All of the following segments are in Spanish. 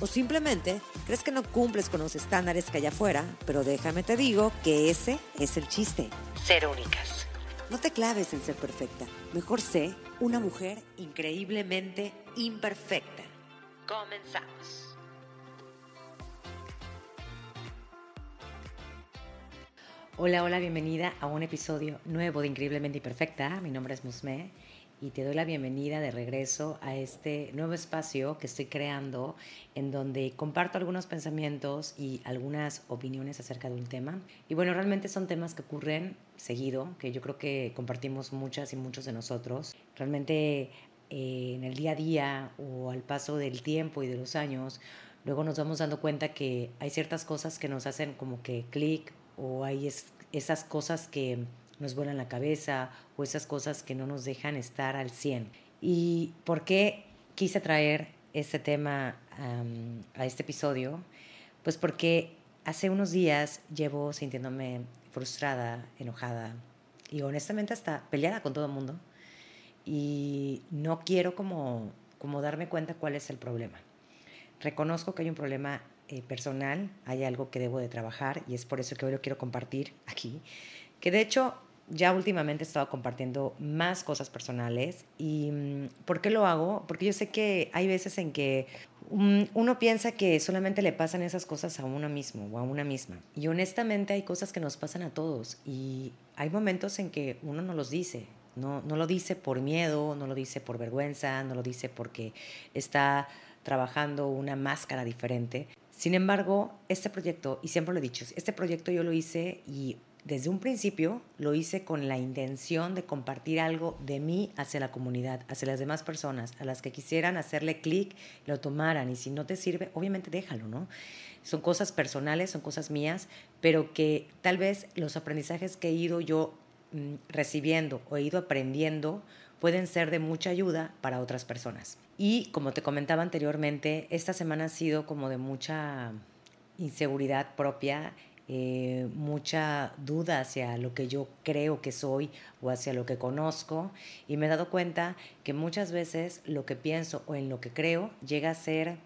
O simplemente crees que no cumples con los estándares que hay afuera, pero déjame te digo que ese es el chiste. Ser únicas. No te claves en ser perfecta. Mejor sé una mujer increíblemente imperfecta. Comenzamos. Hola, hola, bienvenida a un episodio nuevo de Increíblemente Imperfecta. Mi nombre es Musme y te doy la bienvenida de regreso a este nuevo espacio que estoy creando en donde comparto algunos pensamientos y algunas opiniones acerca de un tema. Y bueno, realmente son temas que ocurren seguido, que yo creo que compartimos muchas y muchos de nosotros. Realmente eh, en el día a día o al paso del tiempo y de los años, luego nos vamos dando cuenta que hay ciertas cosas que nos hacen como que clic o hay esas cosas que nos vuelan la cabeza o esas cosas que no nos dejan estar al 100. ¿Y por qué quise traer este tema a este episodio? Pues porque hace unos días llevo sintiéndome frustrada, enojada y honestamente hasta peleada con todo el mundo y no quiero como, como darme cuenta cuál es el problema. Reconozco que hay un problema eh, personal, hay algo que debo de trabajar y es por eso que hoy lo quiero compartir aquí, que de hecho ya últimamente he estado compartiendo más cosas personales. ¿Y mm, por qué lo hago? Porque yo sé que hay veces en que mm, uno piensa que solamente le pasan esas cosas a uno mismo o a una misma. Y honestamente hay cosas que nos pasan a todos y hay momentos en que uno no los dice. No, no lo dice por miedo, no lo dice por vergüenza, no lo dice porque está trabajando una máscara diferente. Sin embargo, este proyecto, y siempre lo he dicho, este proyecto yo lo hice y desde un principio lo hice con la intención de compartir algo de mí hacia la comunidad, hacia las demás personas, a las que quisieran hacerle clic, lo tomaran y si no te sirve, obviamente déjalo, ¿no? Son cosas personales, son cosas mías, pero que tal vez los aprendizajes que he ido yo mm, recibiendo o he ido aprendiendo pueden ser de mucha ayuda para otras personas. Y como te comentaba anteriormente, esta semana ha sido como de mucha inseguridad propia eh, mucha duda hacia lo que yo creo que soy o hacia lo que conozco y me he dado cuenta que muchas veces lo que pienso o en lo que creo llega a ser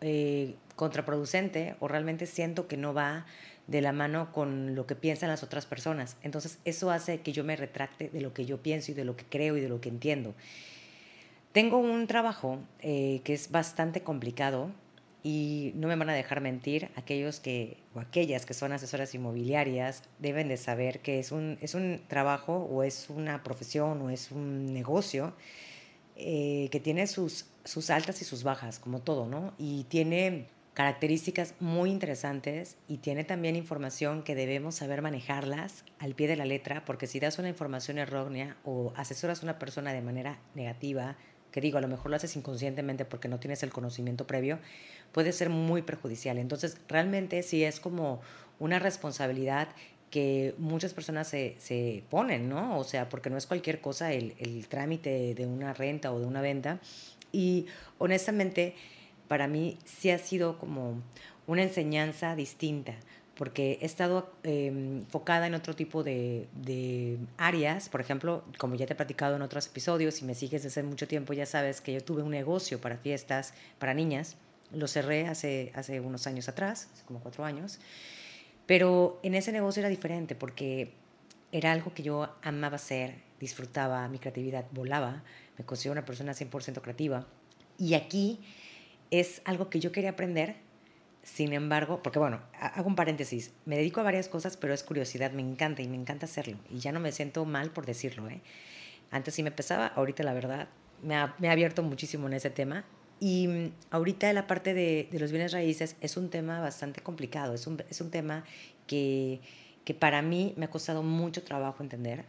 eh, contraproducente o realmente siento que no va de la mano con lo que piensan las otras personas. Entonces eso hace que yo me retracte de lo que yo pienso y de lo que creo y de lo que entiendo. Tengo un trabajo eh, que es bastante complicado y no me van a dejar mentir, aquellos que o aquellas que son asesoras inmobiliarias deben de saber que es un, es un trabajo o es una profesión o es un negocio eh, que tiene sus, sus altas y sus bajas, como todo, ¿no? Y tiene características muy interesantes y tiene también información que debemos saber manejarlas al pie de la letra, porque si das una información errónea o asesoras a una persona de manera negativa, que digo, a lo mejor lo haces inconscientemente porque no tienes el conocimiento previo, puede ser muy perjudicial. Entonces, realmente sí es como una responsabilidad que muchas personas se, se ponen, ¿no? O sea, porque no es cualquier cosa el, el trámite de una renta o de una venta. Y honestamente, para mí sí ha sido como una enseñanza distinta, porque he estado em, enfocada en otro tipo de, de, áreas. Por ejemplo, como ya te he platicado en otros episodios, si me sigues desde hace mucho tiempo, ya sabes que yo tuve un negocio para fiestas para niñas. Lo cerré hace, hace unos años atrás, hace como cuatro años. Pero en ese negocio era diferente porque era algo que yo amaba hacer, disfrutaba, mi creatividad volaba, me considero una persona 100% creativa. Y aquí es algo que yo quería aprender, sin embargo, porque bueno, hago un paréntesis, me dedico a varias cosas, pero es curiosidad, me encanta y me encanta hacerlo. Y ya no me siento mal por decirlo. ¿eh? Antes sí me pesaba, ahorita la verdad me ha, me ha abierto muchísimo en ese tema. Y mm, ahorita la parte de, de, los bienes raíces es un tema bastante complicado, es un, es un tema que, que para mí me ha costado mucho trabajo entender.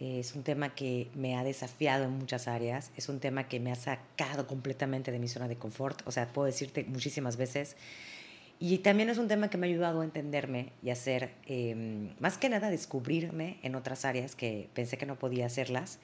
Es un tema que me ha desafiado en muchas áreas, es un tema que me ha sacado completamente de mi zona de confort, o sea, puedo decirte muchísimas veces, Y también es un tema que me ha ayudado a entenderme y a hacer, em, más que nada, descubrirme en otras áreas que pensé que no podía hacerlas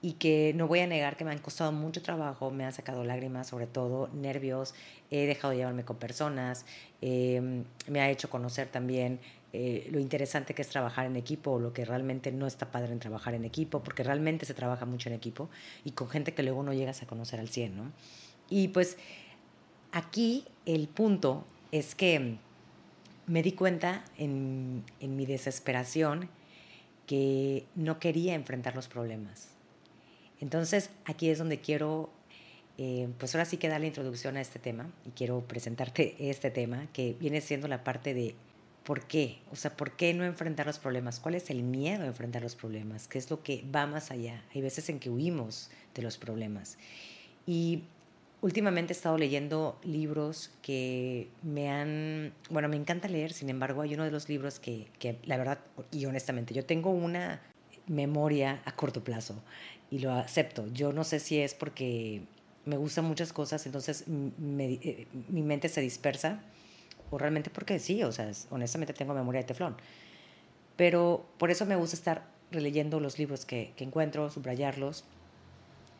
y que no voy a negar que me han costado mucho trabajo, me han sacado lágrimas, sobre todo nervios, he dejado de llevarme con personas, em, me ha hecho conocer también eh, lo interesante que es trabajar en equipo o lo que realmente no está padre en trabajar en equipo, porque realmente se trabaja mucho en equipo y con gente que luego no llegas a conocer al 100, ¿no? Y pues aquí el punto es que me di cuenta en, mi desesperación que no quería enfrentar los problemas. Entonces aquí es donde quiero, eh, pues ahora sí que dar la introducción a este tema y quiero presentarte este tema que viene siendo la parte de ¿Por qué? O sea, ¿por qué no enfrentar los problemas? ¿Cuál es el miedo a enfrentar los problemas? ¿Qué es lo que va más allá? Hay veces en que huimos de los problemas. Y últimamente he estado leyendo libros que me han, bueno, me encanta leer, sin embargo, hay uno de los libros que, que la verdad, y honestamente, yo tengo una memoria a corto plazo y lo acepto. Yo no sé si es porque me gustan muchas cosas, entonces eh, mi mente se dispersa o realmente porque sí, o sea, honestamente tengo memoria de teflón. Pero por eso me gusta estar releyendo los libros que, que encuentro, subrayarlos.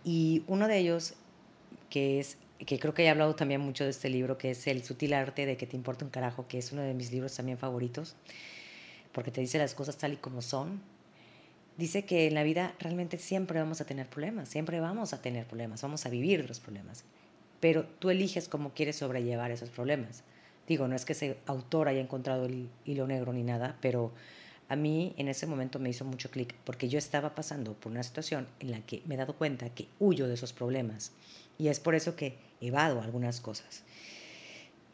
Y uno de ellos, que es que creo que he hablado también mucho de este libro, que es El sutil arte de que te importa un carajo, que es uno de mis libros también favoritos, porque te dice las cosas tal y como son. Dice que en la vida realmente siempre vamos a tener problemas, siempre vamos a tener problemas, vamos a vivir los problemas, pero tú eliges cómo quieres sobrellevar esos problemas. Digo, no es que ese autor haya encontrado el hilo negro ni nada, pero a mí en ese momento me hizo mucho clic porque yo estaba pasando por una situación en la que me he dado cuenta que huyo de esos problemas y es por eso que evado algunas cosas.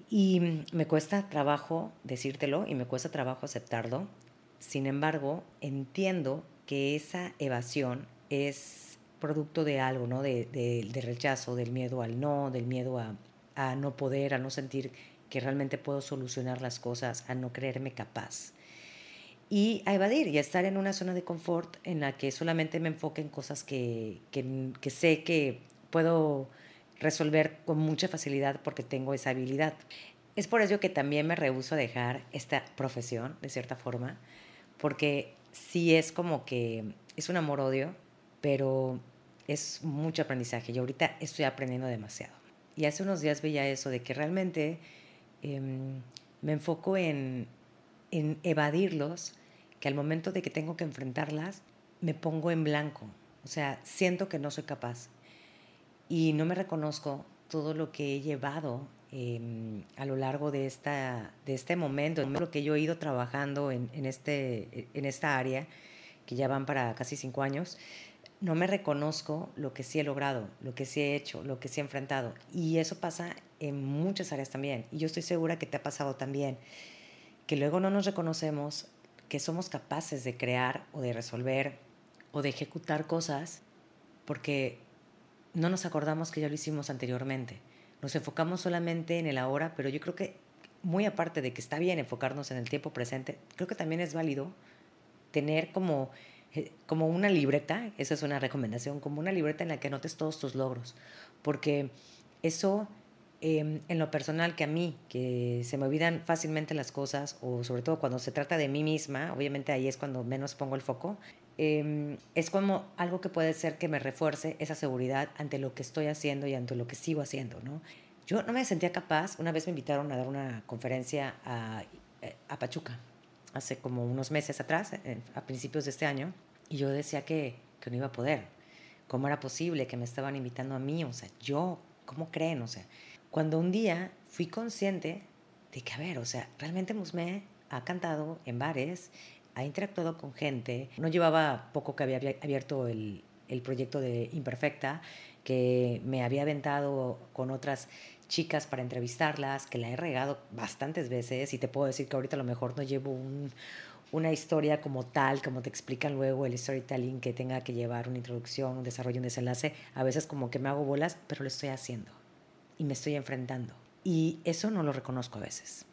Y me cuesta trabajo decírtelo y me cuesta trabajo aceptarlo. Sin embargo, entiendo que esa evasión es producto de algo, ¿no? De, de, rechazo, del miedo al no, del miedo a, a no poder, a no sentir que realmente puedo solucionar las cosas, a no creerme capaz. Y a evadir y a estar en una zona de confort en la que solamente me enfoque en cosas que, que, que sé que puedo resolver con mucha facilidad porque tengo esa habilidad. Es por ello que también me rehúso a dejar esta profesión, de cierta forma, porque sí es como que es un amor-odio, pero es mucho aprendizaje. Y ahorita estoy aprendiendo demasiado. Y hace unos días veía eso de que realmente Em, me enfoco en, en evadirlos, que al momento de que tengo que enfrentarlas, me pongo en blanco. O sea, siento que no soy capaz. Y no me reconozco todo lo que he llevado em, a lo largo de, esta, de este momento, lo que yo he ido trabajando en, este, en esta área, que ya van para casi cinco años, no me reconozco lo que sí he logrado, lo que sí he hecho, lo que sí he enfrentado. Y eso pasa en muchas áreas también. Y yo estoy segura que te ha pasado también, que luego no nos reconocemos que somos capaces de crear o de resolver o de ejecutar cosas porque no nos acordamos que ya lo hicimos anteriormente. Nos enfocamos solamente en el ahora, pero yo creo que muy aparte de que está bien enfocarnos en el tiempo presente, creo que también es válido tener como eh, como una libreta, esa es una recomendación, como una libreta en la que anotes todos tus logros, porque eso em, en lo personal que a mí, que se me olvidan fácilmente las cosas, o sobre todo cuando se trata de mí misma, obviamente ahí es cuando menos pongo el foco, em, es como algo que puede ser que me refuerce esa seguridad ante lo que estoy haciendo y ante lo que sigo haciendo, ¿no? Yo no me sentía capaz, una vez me invitaron a dar una conferencia a, a Pachuca, hace como unos meses atrás, a principios de este año, y yo decía que, que no iba a poder. ¿Cómo era posible que me estaban invitando a mí? O sea, yo, ¿cómo creen? O sea, cuando un día fui consciente de que, a ver, o sea, realmente Musme ha cantado en bares, ha interactuado con gente, no llevaba poco que había abierto el, el proyecto de Imperfecta, que me había aventado con otras chicas para entrevistarlas, que la he regado bastantes veces y te puedo decir que ahorita a lo mejor no llevo un, una historia como tal, como te explican luego el storytelling que tenga que llevar una introducción, un desarrollo, un desenlace, a veces como que me hago bolas, pero lo estoy haciendo y me estoy enfrentando. Y eso no lo reconozco a veces.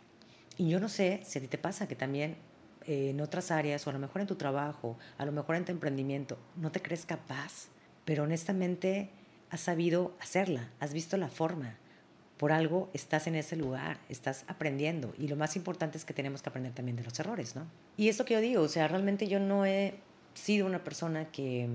Y yo no sé si a ti te pasa que también en otras áreas, o a lo mejor en tu trabajo, a lo mejor en tu emprendimiento, no te crees capaz, pero honestamente has sabido hacerla, has visto la forma, por algo estás en ese lugar, estás aprendiendo y lo más importante es que tenemos que aprender también de los errores, ¿no? Y esto que yo digo, o sea, realmente yo no he sido una persona que,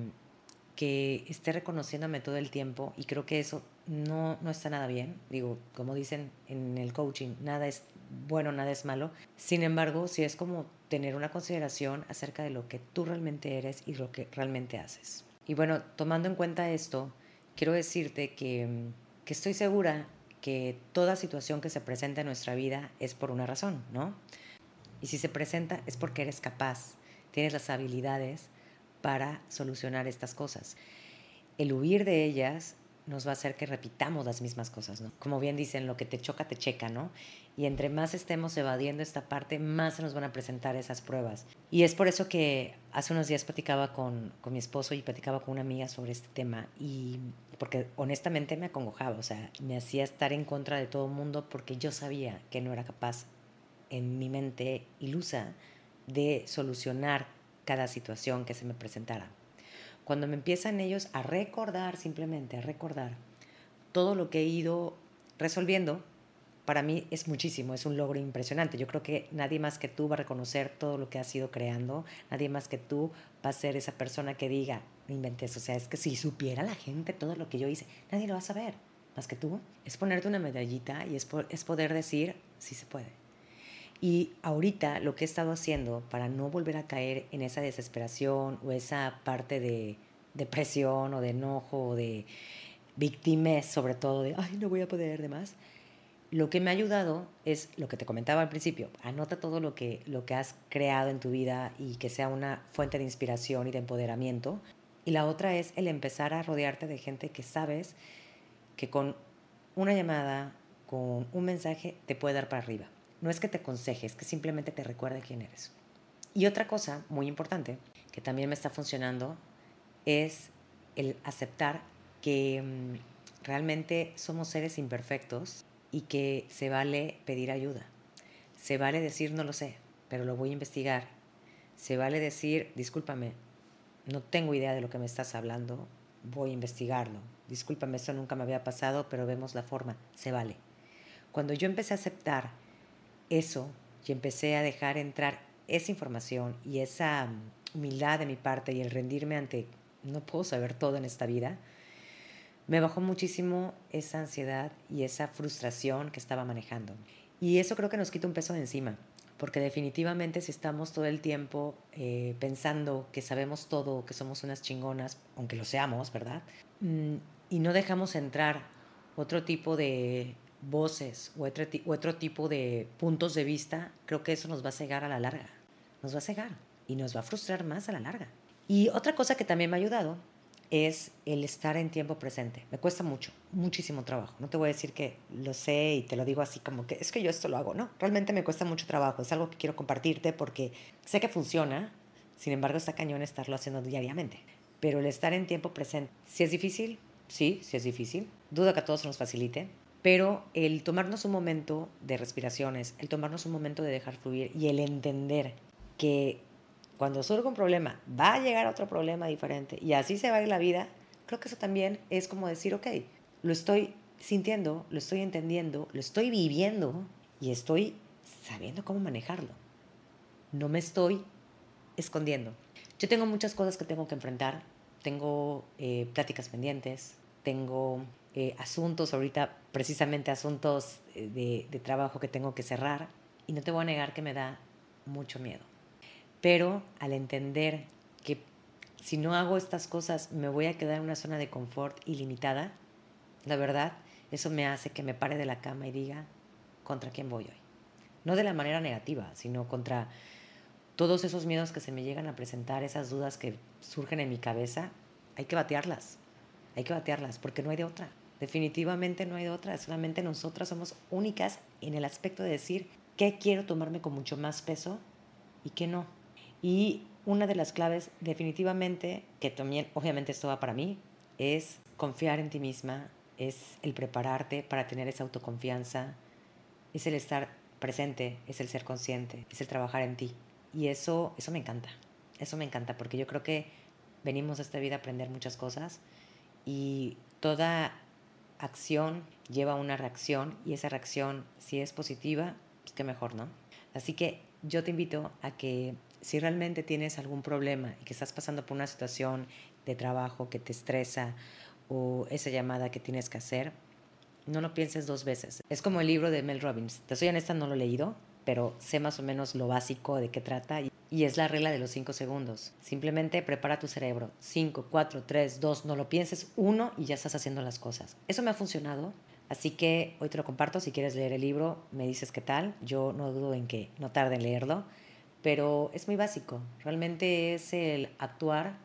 que esté reconociéndome todo el tiempo y creo que eso no, no está nada bien. Digo, como dicen en el coaching, nada es bueno, nada es malo. Sin embargo, sí es como tener una consideración acerca de lo que tú realmente eres y lo que realmente haces. Y bueno, tomando en cuenta esto, quiero decirte que, que estoy segura que toda situación que se presenta en nuestra vida es por una razón, ¿no? Y si se presenta es porque eres capaz, tienes las habilidades para solucionar estas cosas. El huir de ellas nos va a hacer que repitamos las mismas cosas, ¿no? Como bien dicen, lo que te choca, te checa, ¿no? Y entre más estemos evadiendo esta parte, más se nos van a presentar esas pruebas. Y es por eso que hace unos días platicaba con, con mi esposo y platicaba con una amiga sobre este tema. Y porque honestamente me acongojaba, o sea, me hacía estar en contra de todo el mundo porque yo sabía que no era capaz en mi mente ilusa de solucionar cada situación que se me presentara. Cuando me empiezan ellos a recordar, simplemente a recordar todo lo que he ido resolviendo, para mí es muchísimo, es un logro impresionante. Yo creo que nadie más que tú va a reconocer todo lo que has ido creando, nadie más que tú va a ser esa persona que diga, inventes, o sea, es que si supiera la gente todo lo que yo hice, nadie lo va a saber, más que tú. Es ponerte una medallita y es, es poder decir, sí se puede. Y ahorita lo que he estado haciendo para no volver a caer en esa desesperación o esa parte de depresión o de enojo o de víctimas, sobre todo de, ay, no voy a poder, demás, lo que me ha ayudado es lo que te comentaba al principio, anota todo lo que, lo que has creado en tu vida y que sea una fuente de inspiración y de empoderamiento. Y la otra es el empezar a rodearte de gente que sabes que con una llamada, con un mensaje, te puede dar para arriba. No es que te aconseje, es que simplemente te recuerde quién eres. Y otra cosa muy importante que también me está funcionando es el aceptar que mm, realmente somos seres imperfectos y que se vale pedir ayuda. Se vale decir no lo sé, pero lo voy a investigar. Se vale decir, discúlpame, no tengo idea de lo que me estás hablando, voy a investigarlo. Discúlpame, esto nunca me había pasado, pero vemos la forma. Se vale. Cuando yo empecé a aceptar eso y empecé a dejar entrar esa información y esa humildad de mi parte y el rendirme ante no puedo saber todo en esta vida, me bajó muchísimo esa ansiedad y esa frustración que estaba manejando. Y eso creo que nos quita un peso de encima, porque definitivamente si estamos todo el tiempo eh, pensando que sabemos todo, que somos unas chingonas, aunque lo seamos, ¿verdad? Mm, y no dejamos entrar otro tipo de voces o otro, tipo de puntos de vista, creo que eso nos va a cegar a la larga. Nos va a cegar y nos va a frustrar más a la larga. Y otra cosa que también me ha ayudado es el estar en tiempo presente. Me cuesta mucho, muchísimo trabajo. No te voy a decir que lo sé y te lo digo así como que es que yo esto lo hago, no. Realmente me cuesta mucho trabajo. Es algo que quiero compartirte porque sé que funciona. Sin embargo, está cañón estarlo haciendo diariamente. Pero el estar en tiempo presente, si es difícil, sí, sí es difícil. Dudo que a todos nos facilite. Pero el tomarnos un momento de respiraciones, el tomarnos un momento de dejar fluir y el entender que cuando surge un problema, va a llegar otro problema diferente y así se va la vida, creo que eso también es como decir, ok, lo estoy sintiendo, lo estoy entendiendo, lo estoy viviendo y estoy sabiendo cómo manejarlo. No me estoy escondiendo. Yo tengo muchas cosas que tengo que enfrentar, tengo eh, pláticas pendientes, tengo eh, asuntos, ahorita precisamente asuntos eh, de, de trabajo que tengo que cerrar y no te voy a negar que me da mucho miedo. Pero al entender que si no hago estas cosas me voy a quedar en una zona de confort ilimitada, la verdad, eso me hace que me pare de la cama y diga, ¿contra quién voy hoy? No de la manera negativa, sino contra todos esos miedos que se me llegan a presentar, esas dudas que surgen en mi cabeza, hay que batearlas, hay que batearlas, porque no hay de otra. Definitivamente no hay de otra, solamente nosotras somos únicas en el aspecto de decir qué quiero tomarme con mucho más peso y qué no. Y una de las claves definitivamente, que también obviamente esto va para mí, es confiar en ti misma, es el prepararte para tener esa autoconfianza, es el estar presente, es el ser consciente, es el trabajar en ti. Y eso, eso me encanta, eso me encanta, porque yo creo que venimos a esta vida a aprender muchas cosas y toda acción lleva una reacción y esa reacción, si es positiva, pues qué mejor, ¿no? Así que yo te invito a que si realmente tienes algún problema y que estás pasando por una situación de trabajo que te estresa o esa llamada que tienes que hacer, no lo pienses dos veces. Es como el libro de Mel Robbins. Te soy honesta, no lo he leído, pero sé más o menos lo básico de qué trata y es la regla de los cinco segundos. Simplemente prepara tu cerebro. Cinco, cuatro, tres, dos, no lo pienses, uno y ya estás haciendo las cosas. Eso me ha funcionado. Así que hoy te lo comparto. Si quieres leer el libro, me dices qué tal. Yo no dudo en que no tarde en leerlo, pero es muy básico. Realmente es el actuar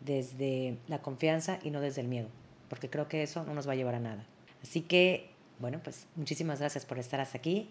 desde la confianza y no desde el miedo, porque creo que eso no nos va a llevar a nada. Así que, bueno, pues muchísimas gracias por estar hasta aquí.